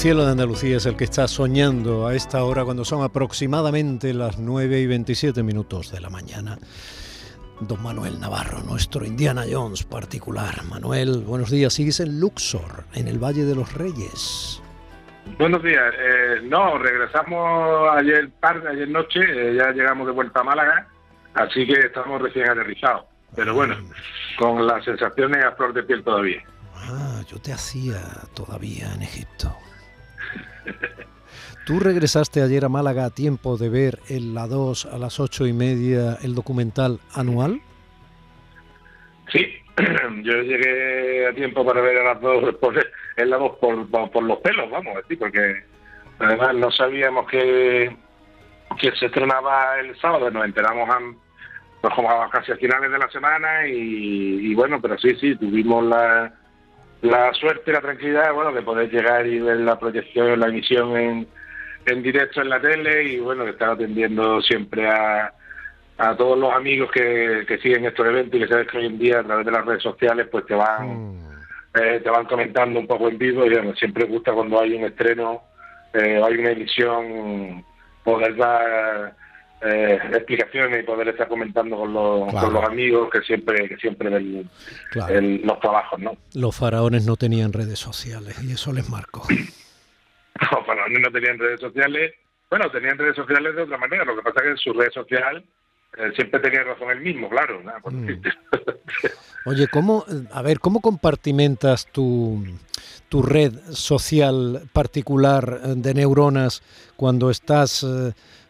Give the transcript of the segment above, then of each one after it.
Cielo de Andalucía es el que está soñando a esta hora cuando son aproximadamente las 9 y 27 minutos de la mañana. Don Manuel Navarro, nuestro Indiana Jones particular. Manuel, buenos días. Sigues en Luxor, en el Valle de los Reyes. Buenos días. Eh, no, regresamos ayer tarde, ayer noche, eh, ya llegamos de vuelta a Málaga, así que estamos recién aterrizados. Pero bueno, con las sensaciones a flor de piel todavía. Ah, yo te hacía todavía en Egipto. ¿Tú regresaste ayer a Málaga a tiempo de ver en la 2 a las ocho y media el documental anual? Sí, yo llegué a tiempo para ver a las 2 por, en la 2 por, los pelos, vamos, decir, porque además no sabíamos que, que se estrenaba el sábado, nos enteramos a, pues, casi a finales de la semana y bueno, pero sí, sí, tuvimos la la suerte y la tranquilidad, bueno, de poder llegar y ver la proyección, la emisión en, en directo en la tele y bueno, de estar atendiendo siempre a, a todos los amigos que, que siguen estos eventos y que sabes que hoy en día a través de las redes sociales pues te van mm. eh, te van comentando un poco en vivo y bueno, siempre gusta cuando hay un estreno eh, hay una emisión poder dar eh, explicaciones y poder estar comentando con los, con los amigos que siempre que siempre ven los trabajos, ¿no? Los faraones no tenían redes sociales y eso les marcó. los faraones no tenían redes sociales, bueno, tenían redes sociales de otra manera, lo que pasa es que en su red social eh, siempre tenía razón el mismo, claro. Mm. Oye, ¿cómo, a ver, cómo compartimentas tu, tu red social particular de neuronas cuando estás... Eh, eh,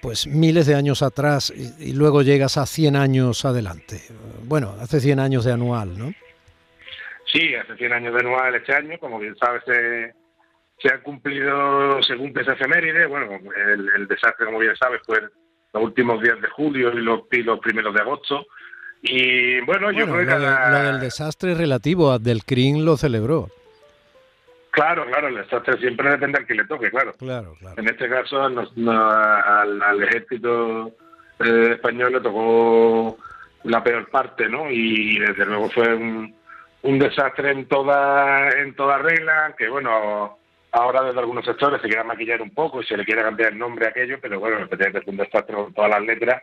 pues miles de años atrás y, luego llegas a 100 años adelante. Bueno, hace 100 años de anual, ¿no? Sí, hace 100 años de anual este año, como bien sabes, se, se ha cumplido, se cumple esa efeméride, bueno, el, desastre, como bien sabes, fue los últimos días de julio y los, primeros de agosto. Y bueno, yo creo que... Lo, del desastre relativo, Abdelkrim lo celebró. Claro, claro, el desastre siempre depende al que le toque, claro. Claro, claro. En este caso, al, ejército eh, español le tocó la peor parte, ¿no? Y desde luego fue un, desastre en toda en toda regla, que bueno, ahora desde algunos sectores se quiera maquillar un poco y se le quiere cambiar el nombre a aquello, pero bueno, efectivamente es un desastre con todas las letras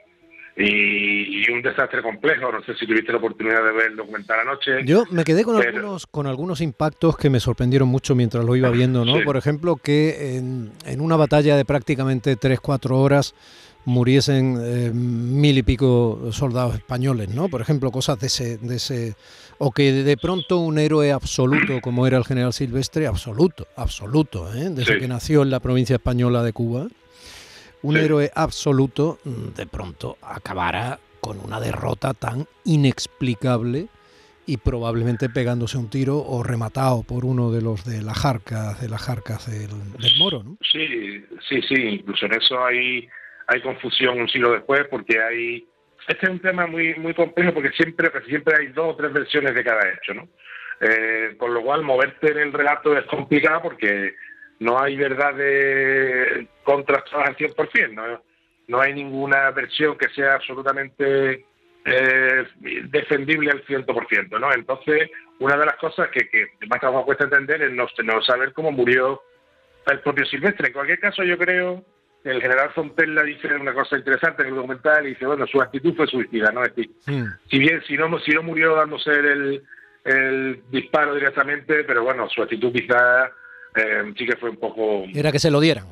y, un desastre complejo. No sé si tuviste la oportunidad de ver el documental anoche. Yo me quedé con algunos con algunos impactos que me sorprendieron mucho mientras lo iba viendo, ¿no? Por ejemplo, que en, en, una batalla de prácticamente 3-4 horas muriesen eh, mil y pico soldados españoles, ¿no? Por ejemplo, cosas de ese, de ese... O que de pronto un héroe absoluto, como era el general Silvestre, absoluto, absoluto, ¿eh? desde que nació en la provincia española de Cuba, un héroe absoluto de pronto acabará con una derrota tan inexplicable y probablemente pegándose un tiro o rematado por uno de los de las jarcas de las jarcas del, moro, ¿no? Sí, sí, sí, incluso en eso hay hay confusión un siglo después porque hay este es un tema muy muy complejo porque siempre siempre hay dos o tres versiones de cada hecho, ¿no? Eh, con lo cual moverte en el relato es complicado porque no hay verdades contrastadas al 100%, ¿no? no hay ninguna versión que sea absolutamente eh, defendible al 100%, ¿no? Entonces, una de las cosas que, que más trabajo cuesta entender es no, saber cómo murió el propio Silvestre. En cualquier caso, yo creo que el general Fontella dice una cosa interesante en el documental y dice, bueno, su actitud fue suicida, ¿no? Es decir, hmm. si bien si no, si no murió dándose el, el disparo directamente, pero bueno, su actitud quizá eh, sí que fue un poco... Era que se lo dieran.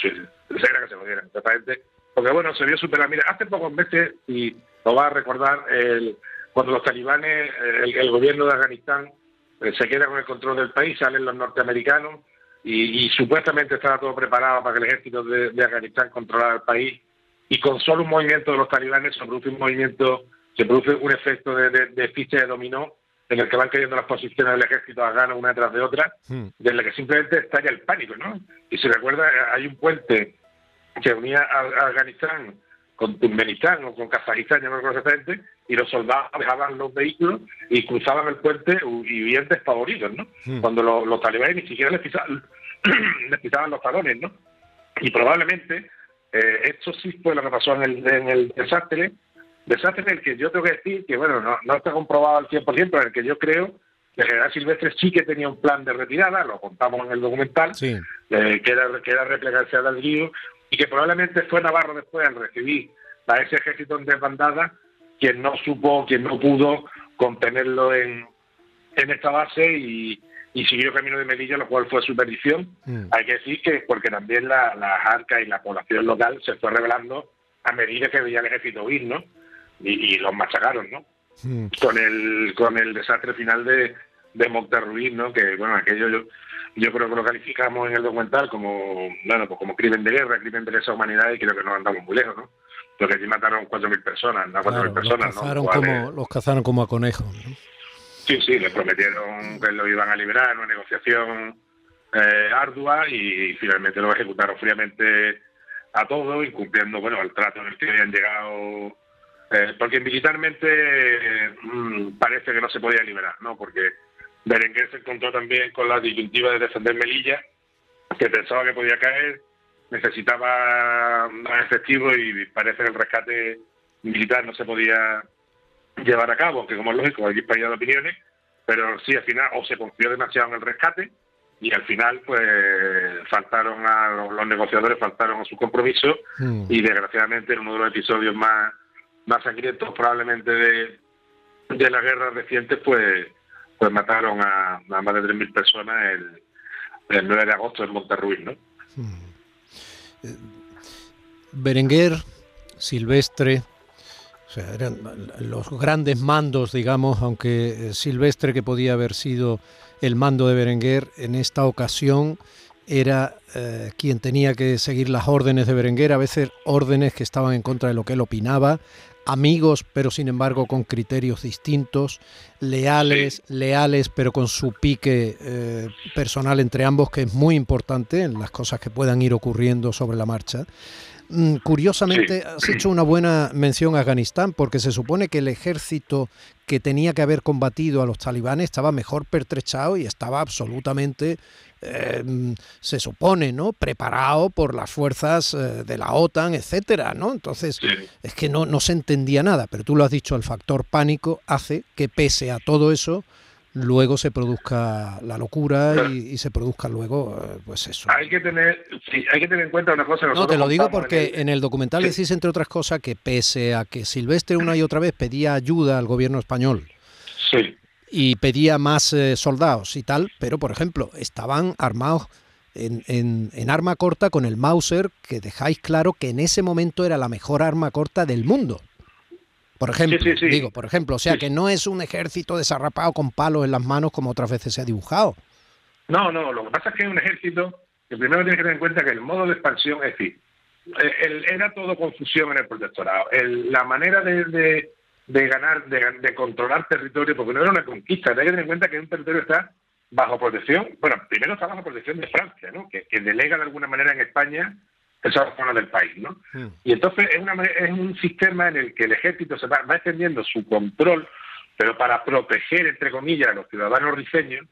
Sí, era que se lo dieran, exactamente. Porque bueno, se vio superar. Mira, hace pocos meses, y lo va a recordar, el, cuando los talibanes, el, gobierno de Afganistán eh, se queda con el control del país, salen los norteamericanos y, supuestamente estaba todo preparado para que el ejército de, Afganistán controlara el país y con solo un movimiento de los talibanes se produce un movimiento, se produce un efecto de, de, ficha de dominó en el que van cayendo las posiciones del ejército afgano una tras de otra, hmm. de la que simplemente estalla el pánico, ¿no? Y se recuerda, hay un puente que unía a, Afganistán con Turkmenistán o con Kazajistán, ya no recuerdo exactamente, y los soldados dejaban los vehículos y cruzaban el puente y vivían despavoridos, ¿no? Hmm. Cuando los, talibanes ni siquiera les pisaban, les pisaban los talones, ¿no? Y probablemente eh, esto sí fue lo que pasó en el, en el desastre, desastre en el que yo tengo que decir que, bueno, no, no está comprobado al 100%, pero en el que yo creo que el general Silvestre sí que tenía un plan de retirada, lo contamos en el documental, eh, que, era, que era replegarse al río, y que probablemente fue Navarro después al recibir a ese ejército en desbandada quien no supo, quien no pudo contenerlo en, en esta base y, y siguió camino de Melilla, lo cual fue su perdición. Mm. Hay que decir que porque también las la arcas y la población local se fue revelando a medida que veía el ejército huir, ¿no? Y, los machacaron, ¿no? Mm. Con el con el desastre final de, de Monterruiz, ¿no? Que, bueno, aquello yo, yo creo que lo calificamos en el documental como, bueno, pues como crimen de guerra, crimen de lesa humanidad y creo que no andamos muy lejos, ¿no? Porque allí mataron 4.000 personas, ¿no? 4.000 personas, los cazaron, como, los cazaron como a conejos, ¿no? Sí, sí, les prometieron que lo iban a liberar una negociación eh, ardua y, finalmente lo ejecutaron fríamente a todo, incumpliendo bueno el trato en el que habían llegado, eh, porque militarmente mm, parece que no se podía liberar, ¿no? Porque Berenguer se encontró también con la disyuntiva de defender Melilla, que pensaba que podía caer, necesitaba más efectivo y parece que el rescate militar no se podía llevar a cabo, que como es lógico, hay disparidad de opiniones, pero sí al final o se confió demasiado en el rescate y al final pues faltaron a los, negociadores, faltaron a su compromiso hmm. y desgraciadamente en uno de los episodios más, más sangrientos probablemente de, de la guerra reciente pues, pues mataron a, más de 3.000 personas el, el 9 de agosto en Monterruiz, ¿no? Hmm. Eh, Berenguer, Silvestre, o sea, eran los grandes mandos, digamos, aunque eh, Silvestre, que podía haber sido el mando de Berenguer, en esta ocasión era eh, quien tenía que seguir las órdenes de Berenguer, a veces órdenes que estaban en contra de lo que él opinaba, amigos, pero sin embargo con criterios distintos, leales, leales, pero con su pique eh, personal entre ambos, que es muy importante en las cosas que puedan ir ocurriendo sobre la marcha. Mm, curiosamente, has hecho una buena mención a Afganistán, porque se supone que el ejército que tenía que haber combatido a los talibanes estaba mejor pertrechado y estaba absolutamente, em, se supone, ¿no? Preparado por las fuerzas eh, de la OTAN, etcétera, ¿no? Entonces, es que no, no se entendía nada, pero tú lo has dicho, el factor pánico hace que pese a todo eso, luego se produzca la locura y, se produzca luego, eh, pues eso. Hay que tener, hay que tener en cuenta una cosa. No, te lo digo porque en el, documental decís, entre otras cosas, que pese a que Silvestre una y otra vez pedía ayuda al gobierno español. Y pedía más eh, soldados y tal, pero por ejemplo, estaban armados en, en, en, arma corta con el Mauser, que dejáis claro que en ese momento era la mejor arma corta del mundo. Por ejemplo, digo, por ejemplo, o sea que no es un ejército desarrapado con palos en las manos como otras veces se ha dibujado. No, no, lo que pasa es que es un ejército que primero tiene que tener en cuenta que el modo de expansión es decir, era todo confusión en el protectorado. la manera de, ganar, de, controlar territorio, porque no era una conquista, hay que tener en cuenta que un territorio está bajo protección, bueno, primero está bajo protección de Francia, ¿no? que delega de alguna manera en España esa zona del país, ¿no? Hmm. Y entonces es, una, es un sistema en el que el ejército se va, extendiendo su control, pero para proteger, entre comillas, a los ciudadanos rifeños,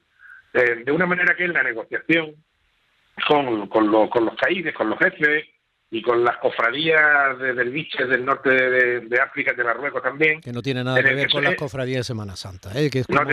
eh, de una manera que en la negociación con, con, los, con los caídes, con los jefes, y con las cofradías de derviches del norte de, África de Marruecos también. Que no tiene nada que ver con las cofradías de Semana Santa, ¿eh? que es como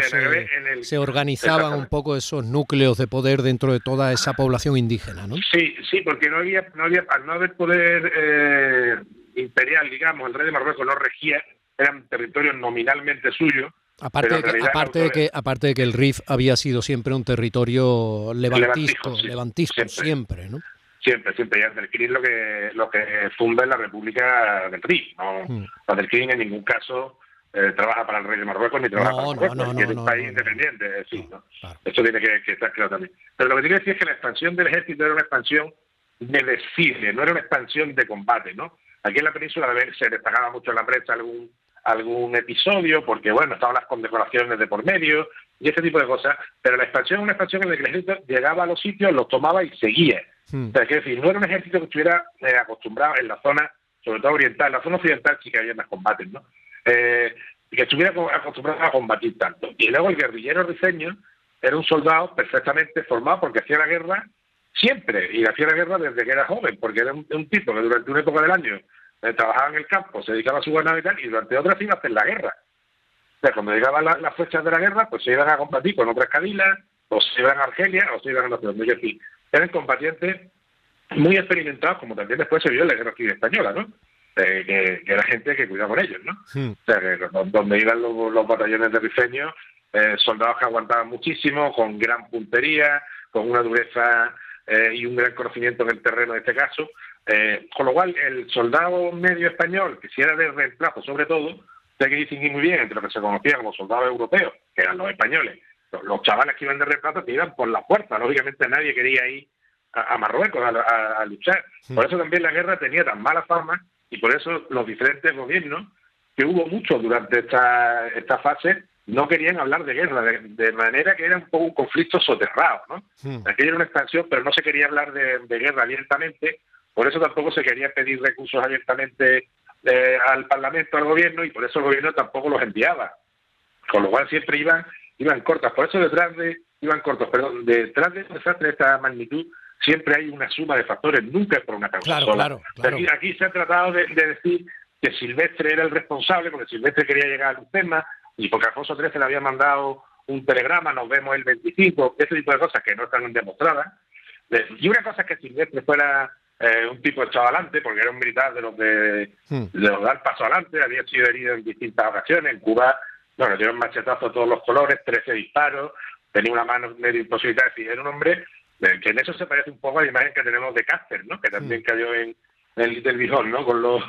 se, organizaban un poco esos núcleos de poder dentro de toda esa población indígena, ¿no? Sí, sí, porque no había, no había al no haber poder eh, imperial, digamos, el rey de Marruecos no regía, eran territorios nominalmente suyos, Aparte, de que, aparte, de que, aparte de que el RIF había sido siempre un territorio levantisco, levantisco, siempre, ¿no? Siempre, siempre. Y Anderkin lo que, lo que funda es la República del RIF. ¿no? Mm. en ningún caso eh, trabaja para el rey de Marruecos ni trabaja para Marruecos, no, no, es un país independiente. Sí, ¿no? Esto tiene que, estar claro también. Pero lo que tiene que decir es que la expansión del ejército era una expansión de desfile, no era una expansión de combate, ¿no? Aquí en la península se destacaba mucho en la prensa algún algún episodio, porque bueno, estaban las condecoraciones de por medio y ese tipo de cosas, pero la expansión es una expansión en la que el ejército llegaba a los sitios, los tomaba y seguía. O sea, es decir, no era un ejército que estuviera eh, acostumbrado en la zona, sobre todo oriental, en la zona occidental sí que había más combates, ¿no? Eh, que estuviera acostumbrado a combatir tanto. Y luego el guerrillero rifeño era un soldado perfectamente formado porque hacía la guerra siempre, y hacía la guerra desde que era joven, porque era un, un tipo que durante una época del año eh, trabajaba en el campo, se dedicaba a su guardia y tal, y durante otras iba a hacer la guerra. Sea, cuando llegaban las fechas de la guerra, pues se iban a combatir con otras cabilas, o se iban a Argelia, o se iban a la ciudad de Eran combatientes muy experimentados, como también después se vio en la guerra civil española, ¿no? Eh, que, era gente que cuidaba con ellos, ¿no? O sea, que donde iban los, batallones de rifeños, eh, soldados que aguantaban muchísimo, con gran puntería, con una dureza y un gran conocimiento en el terreno en este caso, eh, con lo cual, el soldado medio español, que si era de reemplazo sobre todo, hay que distinguir muy bien entre lo que se conocía como soldados europeos, que eran los españoles, los, chavales que iban de reemplazo que iban por la fuerza. Lógicamente nadie quería ir a, Marruecos a, luchar. Por eso también la guerra tenía tan mala fama y por eso los diferentes gobiernos, que hubo muchos durante esta, esta fase, no querían hablar de guerra, de, manera que era un poco un conflicto soterrado. ¿no? Aquella era una expansión, pero no se quería hablar de, de guerra abiertamente por eso tampoco se quería pedir recursos abiertamente eh, al Parlamento, al Gobierno, y por eso el Gobierno tampoco los enviaba. Con lo cual siempre iban iban cortas. Por eso detrás de iban cortos, perdón, detrás de un desastre de esta magnitud siempre hay una suma de factores, nunca es por una causa sola. Aquí, se ha tratado de, decir que Silvestre era el responsable, porque Silvestre quería llegar al tema, y porque Alfonso XIII le había mandado un telegrama, nos vemos el 25, ese tipo de cosas que no están demostradas. Y una cosa es que Silvestre fuera eh, un tipo echado adelante, porque era un militar de los de, hmm. de los dar paso adelante, había sido herido en distintas ocasiones. En Cuba, bueno, dieron machetazos a todos los colores, 13 disparos, tenía una mano medio imposibilitada. Es decir, era un hombre que en eso se parece un poco a la imagen que tenemos de Cáceres, ¿no? que también hmm. cayó en, el Little Bijón, ¿no? Con los,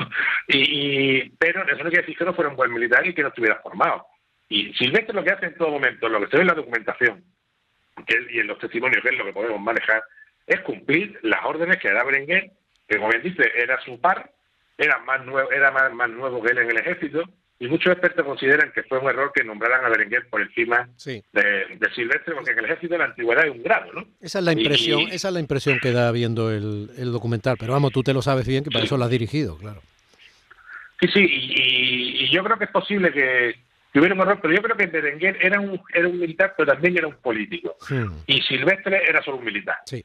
y, pero eso no quiere decir que no fuera un buen militar y que no estuviera formado. Y Silvestre lo que hace en todo momento, lo que se ve en la documentación y en los testimonios, que es lo que podemos manejar, es cumplir las órdenes que da Berenguer, que como bien dice, era su par, era más nuevo, era más, más nuevo que él en el ejército, y muchos expertos consideran que fue un error que nombraran a Berenguer por encima de, Silvestre, porque en el ejército de la antigüedad hay un grado, ¿no? Esa es la impresión, esa es la impresión que da viendo el, documental, pero vamos, tú te lo sabes bien, que para eso lo has dirigido, claro. Sí, sí, y, yo creo que es posible que, hubiera un error, pero yo creo que Berenguer era un, era un militar, pero también era un político. Y Silvestre era solo un militar. Sí.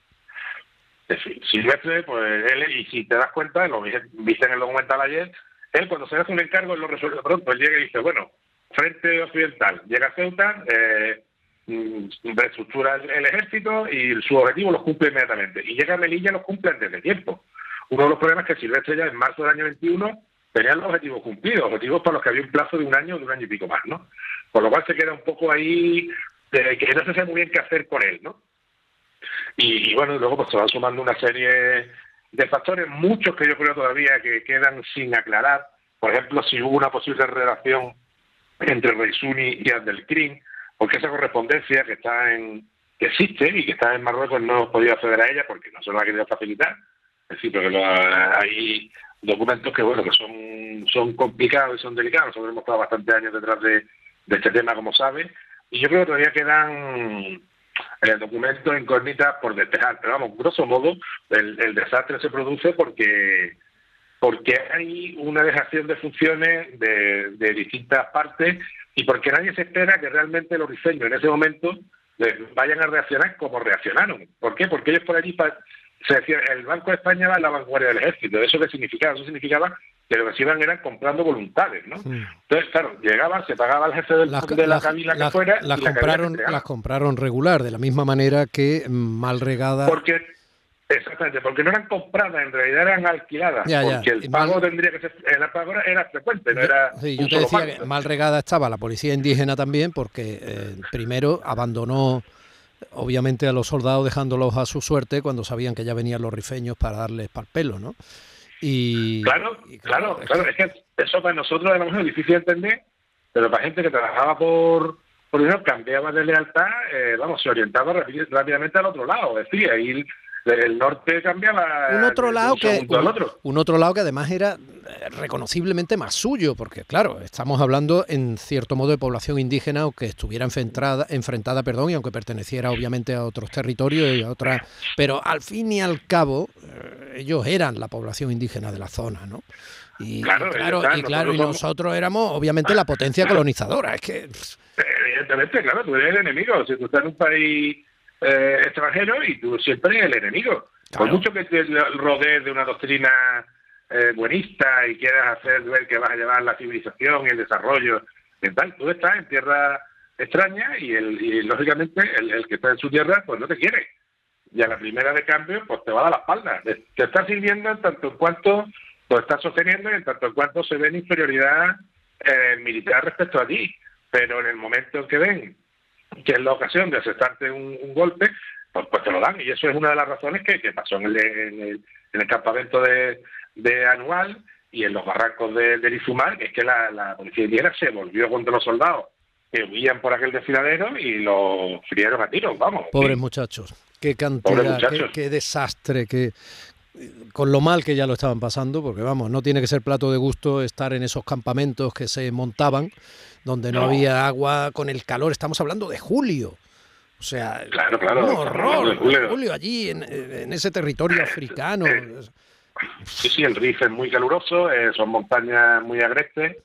Silvestre, pues él, y si te das cuenta, lo viste en el documental ayer, él cuando se hace un encargo, él lo resuelve pronto. Él llega y dice, bueno, frente occidental, llega a Ceuta, eh, mm, reestructura el, ejército y su objetivo lo cumple inmediatamente. Y llega a Melilla y lo cumple antes de tiempo. Uno de los problemas es que Silvestre ya en marzo del año 21 tenía los objetivos cumplidos, objetivos para los que había un plazo de un año, de un año y pico más, ¿no? Por lo cual se queda un poco ahí, de que no se sabe muy bien qué hacer con él, ¿no? Y, bueno, luego pues se van sumando una serie de factores, muchos que yo creo todavía que quedan sin aclarar. Por ejemplo, si hubo una posible relación entre Reisuni y Abdelkrim, porque esa correspondencia que está en que existe y que está en Marruecos no podido acceder a ella porque no se nos ha querido facilitar. Es decir, porque hay documentos que bueno que son son complicados y son delicados. Nosotros hemos estado bastantes años detrás de, de este tema, como sabe, y yo creo que todavía quedan el documento incógnita por despejar. Pero vamos, grosso modo, el, desastre se produce porque porque hay una dejación de funciones de, distintas partes y porque nadie se espera que realmente los diseños en ese momento vayan a reaccionar como reaccionaron. ¿Por qué? Porque ellos por allí se decía, el Banco de España va a la vanguardia del ejército. ¿Eso qué significaba? Eso significaba que lo que se iban eran comprando voluntades, ¿no? Entonces, claro, llegaban, se pagaba el jefe del, de la cabina que fuera... Las, compraron, las compraron regular, de la misma manera que mal regada... Porque, exactamente, porque no eran compradas, en realidad eran alquiladas, porque el pago tendría que ser... El pago era frecuente, no era... Sí, yo te decía que mal regada estaba la policía indígena también, porque eh, primero abandonó obviamente a los soldados dejándolos a su suerte cuando sabían que ya venían los rifeños para darles par pelo, ¿no? Y, claro, claro, claro, es que eso para nosotros era muy difícil de entender, pero para gente que trabajaba por, por cambiaba de lealtad, eh, vamos, se orientaba rápidamente al otro lado, decir, ir el norte cambiaba un otro lado que un, otro. un otro lado que además era eh, reconociblemente más suyo porque claro estamos hablando en cierto modo de población indígena aunque estuviera enfrentada enfrentada perdón y aunque perteneciera obviamente a otros territorios y a otras pero al fin y al cabo eh, ellos eran la población indígena de la zona no y claro, y claro, y, claro, y nosotros éramos obviamente la potencia colonizadora es que evidentemente claro tú eres el enemigo si tú estás en un país eh, extranjero y tú siempre el enemigo. Por mucho que te rodees de una doctrina eh, buenista y quieras hacer ver que vas a llevar la civilización y el desarrollo y tal, tú estás en tierra extraña y, el, lógicamente el, que está en su tierra pues no te quiere. Y a la primera de cambio pues te va a dar la espalda. Te está sirviendo en tanto en cuanto lo estás sosteniendo y en tanto en cuanto se ve en inferioridad eh, militar respecto a ti. Pero en el momento en que ven que es la ocasión de aceptarte un, golpe, pues, pues, te lo dan. Y eso es una de las razones que, pasó en el, en el, campamento de, de, Anual y en los barrancos de, de que es que la, la policía indígena se volvió contra los soldados que huían por aquel desfiladero y los frieron a tiros, vamos. Pobres muchachos, qué cantidad, qué, qué, desastre, qué, con lo mal que ya lo estaban pasando, porque vamos, no tiene que ser plato de gusto estar en esos campamentos que se montaban donde no, había agua con el calor. Estamos hablando de julio. O sea, claro, claro, un horror. Julio. allí, en, ese territorio africano. Sí, sí, el Rif es muy caluroso, eh, son montañas muy agrestes.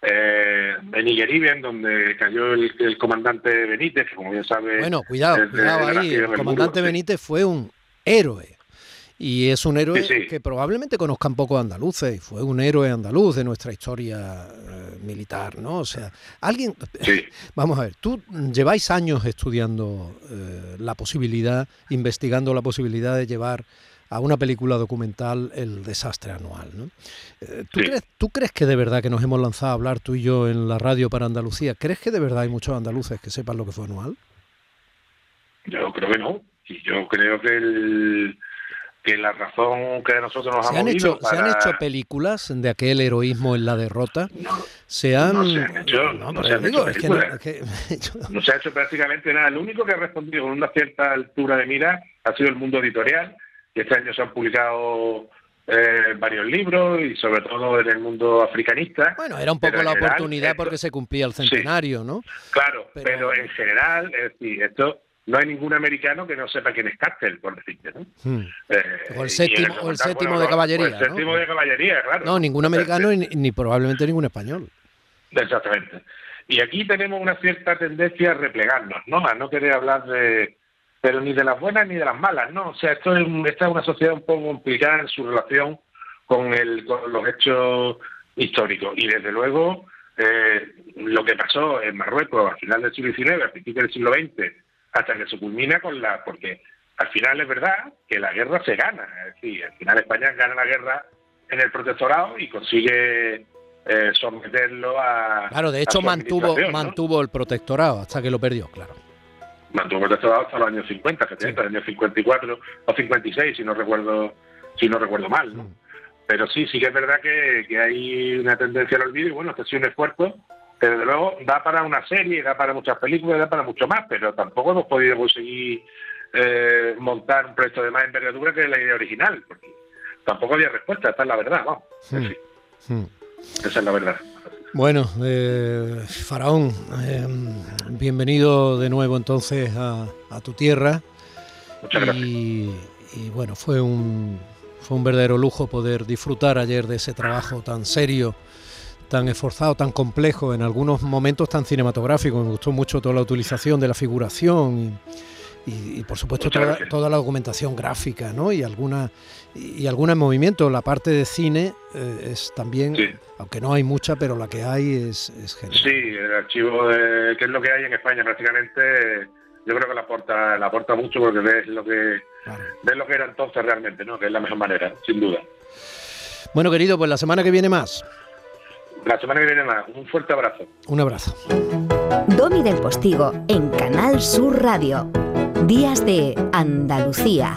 Eh, en donde cayó el, comandante Benítez, que como bien sabe. Bueno, cuidado, cuidado ahí. El comandante Benítez fue un héroe y es un héroe que probablemente conozcan poco andaluces, y fue un héroe andaluz de nuestra historia eh, militar, ¿no? O sea, alguien, vamos a ver, tú lleváis años estudiando eh, la posibilidad, investigando la posibilidad de llevar a una película documental el desastre anual, ¿no? Eh, ¿tú, crees, ¿Tú crees que de verdad que nos hemos lanzado a hablar tú y yo en la radio para Andalucía? ¿Crees que de verdad hay muchos andaluces que sepan lo que fue anual? Yo creo que no. Y yo creo que el que la razón que nosotros nos ¿Se han hecho ¿Se han hecho películas de aquel heroísmo en la derrota? No, se han... No se han hecho, no, se, ha hecho prácticamente nada. Lo único que ha respondido con una cierta altura de mira ha sido el mundo editorial, que este año se han publicado eh, varios libros y sobre todo en el mundo africanista. Bueno, era un poco la oportunidad porque se cumplía el centenario, ¿no? Claro, pero... pero... en general, es decir, esto no hay ningún americano que no sepa quién es Cárcel, por decirte, ¿no? Hmm. Eh, o el séptimo, o el séptimo de caballería. el séptimo de caballería, claro. No, ningún americano ni, probablemente ningún español. Exactamente. Y aquí tenemos una cierta tendencia a replegarnos, ¿no? A no querer hablar de, pero ni de las buenas ni de las malas, ¿no? O sea, esto es, esta es una sociedad un poco complicada en su relación con, el, con los hechos históricos. Y desde luego, eh, lo que pasó en Marruecos a final del siglo XIX, a principios del siglo XX, hasta que se culmina con la... porque al final es verdad que la guerra se gana, es decir, al final España gana la guerra en el protectorado y consigue eh, someterlo a... Claro, de hecho mantuvo, mantuvo el protectorado hasta que lo perdió, claro. Mantuvo el protectorado hasta los años 50, 70, años 54 o 56, si no recuerdo, si no recuerdo mal, ¿no? Mm. Pero sí, sí que es verdad que, que hay una tendencia al olvido y bueno, este ha sido un esfuerzo desde luego da para una serie, da para muchas películas, da para mucho más, pero tampoco hemos podido conseguir eh, montar un proyecto de más envergadura que la idea original, porque tampoco había respuesta, esta es la verdad, vamos. Esa es la verdad. Bueno, eh, Faraón, eh, bienvenido de nuevo entonces a, tu tierra. Muchas gracias. Y, y, bueno, fue un, fue un verdadero lujo poder disfrutar ayer de ese trabajo tan serio tan esforzado, tan complejo, en algunos momentos tan cinematográfico. Me gustó mucho toda la utilización de la figuración y, por supuesto toda, la documentación gráfica, ¿no? Y alguna y alguna en movimiento. La parte de cine eh, es también, aunque no hay mucha, pero la que hay es, es genial. Sí, el archivo de, que es lo que hay en España prácticamente. Yo creo que la aporta, la aporta mucho porque ves lo que ves lo que era entonces realmente, ¿no? Que es la mejor manera, sin duda. Bueno, querido, pues la semana que viene más. La semana que viene más. Un fuerte abrazo. Un abrazo. Domi del Postigo en Canal Sur Radio. Días de Andalucía.